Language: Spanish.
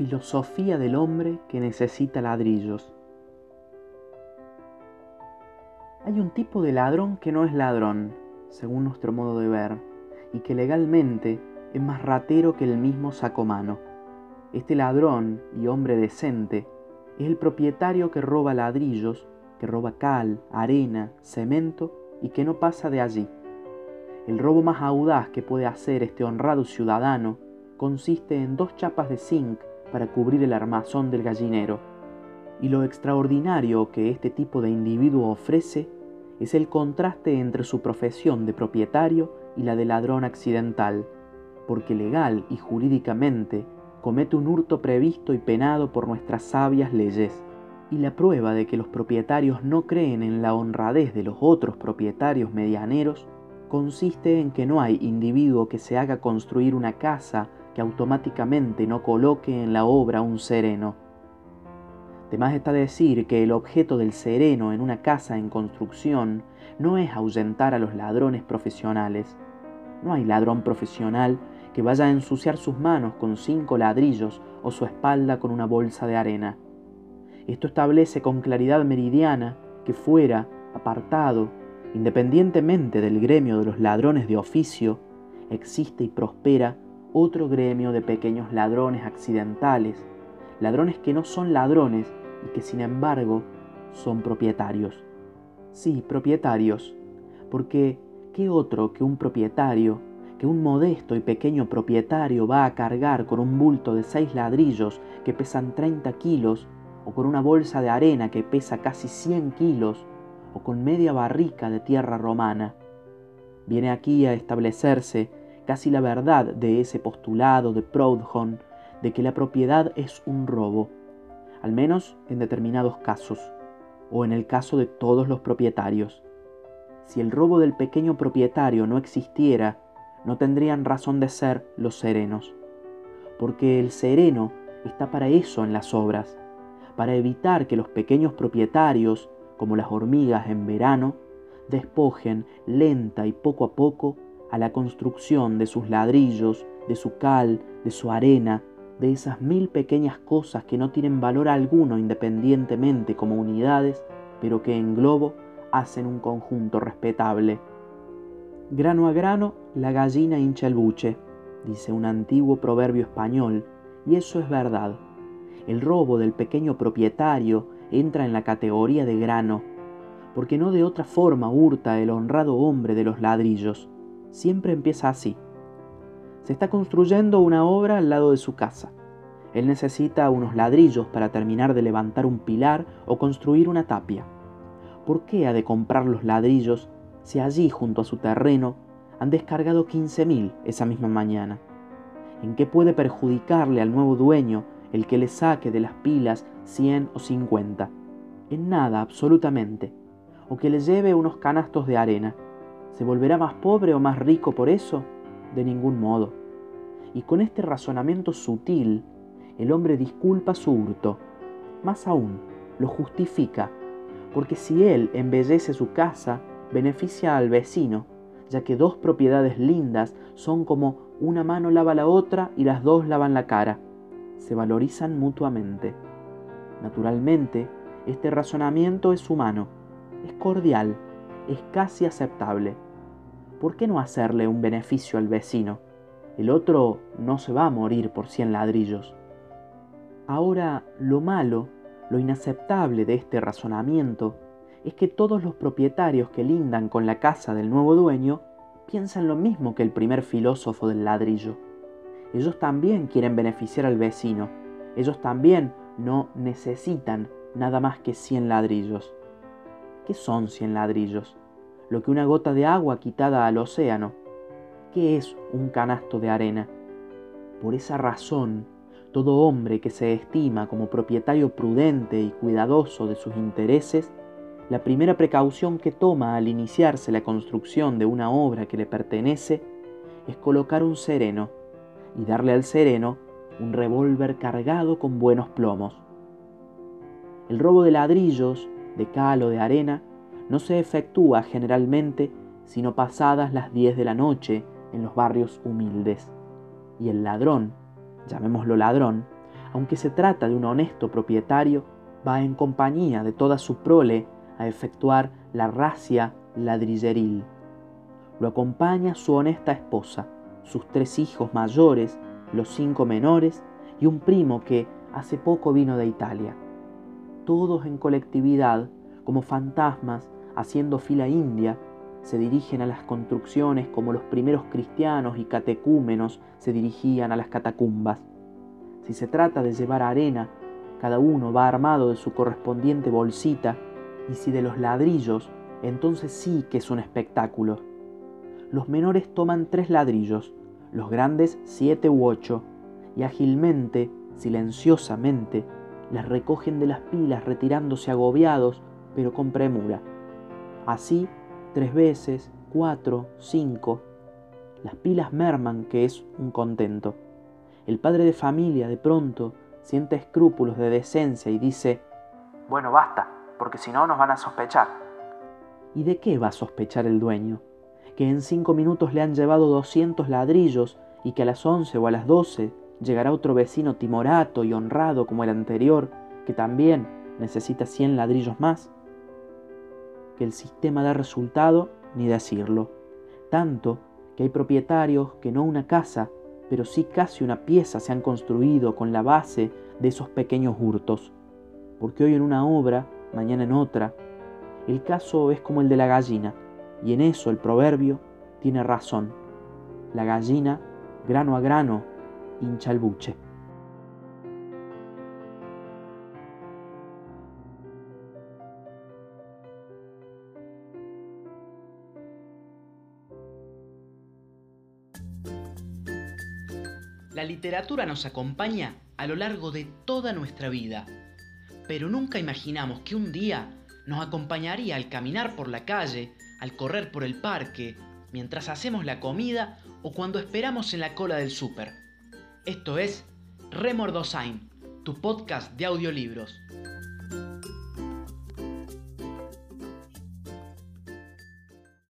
Filosofía del hombre que necesita ladrillos. Hay un tipo de ladrón que no es ladrón, según nuestro modo de ver, y que legalmente es más ratero que el mismo sacomano. Este ladrón y hombre decente es el propietario que roba ladrillos, que roba cal, arena, cemento y que no pasa de allí. El robo más audaz que puede hacer este honrado ciudadano consiste en dos chapas de zinc para cubrir el armazón del gallinero. Y lo extraordinario que este tipo de individuo ofrece es el contraste entre su profesión de propietario y la de ladrón accidental, porque legal y jurídicamente comete un hurto previsto y penado por nuestras sabias leyes. Y la prueba de que los propietarios no creen en la honradez de los otros propietarios medianeros consiste en que no hay individuo que se haga construir una casa automáticamente no coloque en la obra un sereno. Demás está decir que el objeto del sereno en una casa en construcción no es ahuyentar a los ladrones profesionales. No hay ladrón profesional que vaya a ensuciar sus manos con cinco ladrillos o su espalda con una bolsa de arena. Esto establece con claridad meridiana que fuera, apartado, independientemente del gremio de los ladrones de oficio, existe y prospera otro gremio de pequeños ladrones accidentales, ladrones que no son ladrones y que sin embargo son propietarios. Sí, propietarios, porque ¿qué otro que un propietario, que un modesto y pequeño propietario va a cargar con un bulto de seis ladrillos que pesan 30 kilos, o con una bolsa de arena que pesa casi 100 kilos, o con media barrica de tierra romana? Viene aquí a establecerse casi la verdad de ese postulado de Proudhon de que la propiedad es un robo, al menos en determinados casos, o en el caso de todos los propietarios. Si el robo del pequeño propietario no existiera, no tendrían razón de ser los serenos, porque el sereno está para eso en las obras, para evitar que los pequeños propietarios, como las hormigas en verano, despojen lenta y poco a poco a la construcción de sus ladrillos, de su cal, de su arena, de esas mil pequeñas cosas que no tienen valor alguno independientemente como unidades, pero que en globo hacen un conjunto respetable. Grano a grano, la gallina hincha el buche, dice un antiguo proverbio español, y eso es verdad. El robo del pequeño propietario entra en la categoría de grano, porque no de otra forma hurta el honrado hombre de los ladrillos siempre empieza así. Se está construyendo una obra al lado de su casa. Él necesita unos ladrillos para terminar de levantar un pilar o construir una tapia. ¿Por qué ha de comprar los ladrillos si allí junto a su terreno han descargado 15.000 esa misma mañana? ¿En qué puede perjudicarle al nuevo dueño el que le saque de las pilas 100 o 50? En nada, absolutamente. O que le lleve unos canastos de arena ¿Se volverá más pobre o más rico por eso? De ningún modo. Y con este razonamiento sutil, el hombre disculpa su hurto. Más aún, lo justifica, porque si él embellece su casa, beneficia al vecino, ya que dos propiedades lindas son como una mano lava la otra y las dos lavan la cara. Se valorizan mutuamente. Naturalmente, este razonamiento es humano, es cordial, es casi aceptable. ¿Por qué no hacerle un beneficio al vecino? El otro no se va a morir por cien ladrillos. Ahora, lo malo, lo inaceptable de este razonamiento, es que todos los propietarios que lindan con la casa del nuevo dueño piensan lo mismo que el primer filósofo del ladrillo. Ellos también quieren beneficiar al vecino. Ellos también no necesitan nada más que cien ladrillos. ¿Qué son cien ladrillos? Lo que una gota de agua quitada al océano. ¿Qué es un canasto de arena? Por esa razón, todo hombre que se estima como propietario prudente y cuidadoso de sus intereses, la primera precaución que toma al iniciarse la construcción de una obra que le pertenece es colocar un sereno y darle al sereno un revólver cargado con buenos plomos. El robo de ladrillos de cal o de arena no se efectúa generalmente sino pasadas las 10 de la noche en los barrios humildes. Y el ladrón, llamémoslo ladrón, aunque se trata de un honesto propietario, va en compañía de toda su prole a efectuar la racia ladrilleril. Lo acompaña su honesta esposa, sus tres hijos mayores, los cinco menores y un primo que hace poco vino de Italia. Todos en colectividad, como fantasmas, haciendo fila india, se dirigen a las construcciones como los primeros cristianos y catecúmenos se dirigían a las catacumbas. Si se trata de llevar arena, cada uno va armado de su correspondiente bolsita, y si de los ladrillos, entonces sí que es un espectáculo. Los menores toman tres ladrillos, los grandes siete u ocho, y ágilmente, silenciosamente, las recogen de las pilas retirándose agobiados, pero con premura. Así tres veces, cuatro, cinco. Las pilas merman, que es un contento. El padre de familia, de pronto, siente escrúpulos de decencia y dice, Bueno, basta, porque si no nos van a sospechar. ¿Y de qué va a sospechar el dueño? Que en cinco minutos le han llevado doscientos ladrillos y que a las once o a las doce llegará otro vecino timorato y honrado como el anterior, que también necesita cien ladrillos más que el sistema da resultado ni decirlo. Tanto que hay propietarios que no una casa, pero sí casi una pieza se han construido con la base de esos pequeños hurtos. Porque hoy en una obra, mañana en otra, el caso es como el de la gallina, y en eso el proverbio tiene razón. La gallina, grano a grano, hincha el buche. La literatura nos acompaña a lo largo de toda nuestra vida, pero nunca imaginamos que un día nos acompañaría al caminar por la calle, al correr por el parque, mientras hacemos la comida o cuando esperamos en la cola del súper. Esto es Remordosain, tu podcast de audiolibros.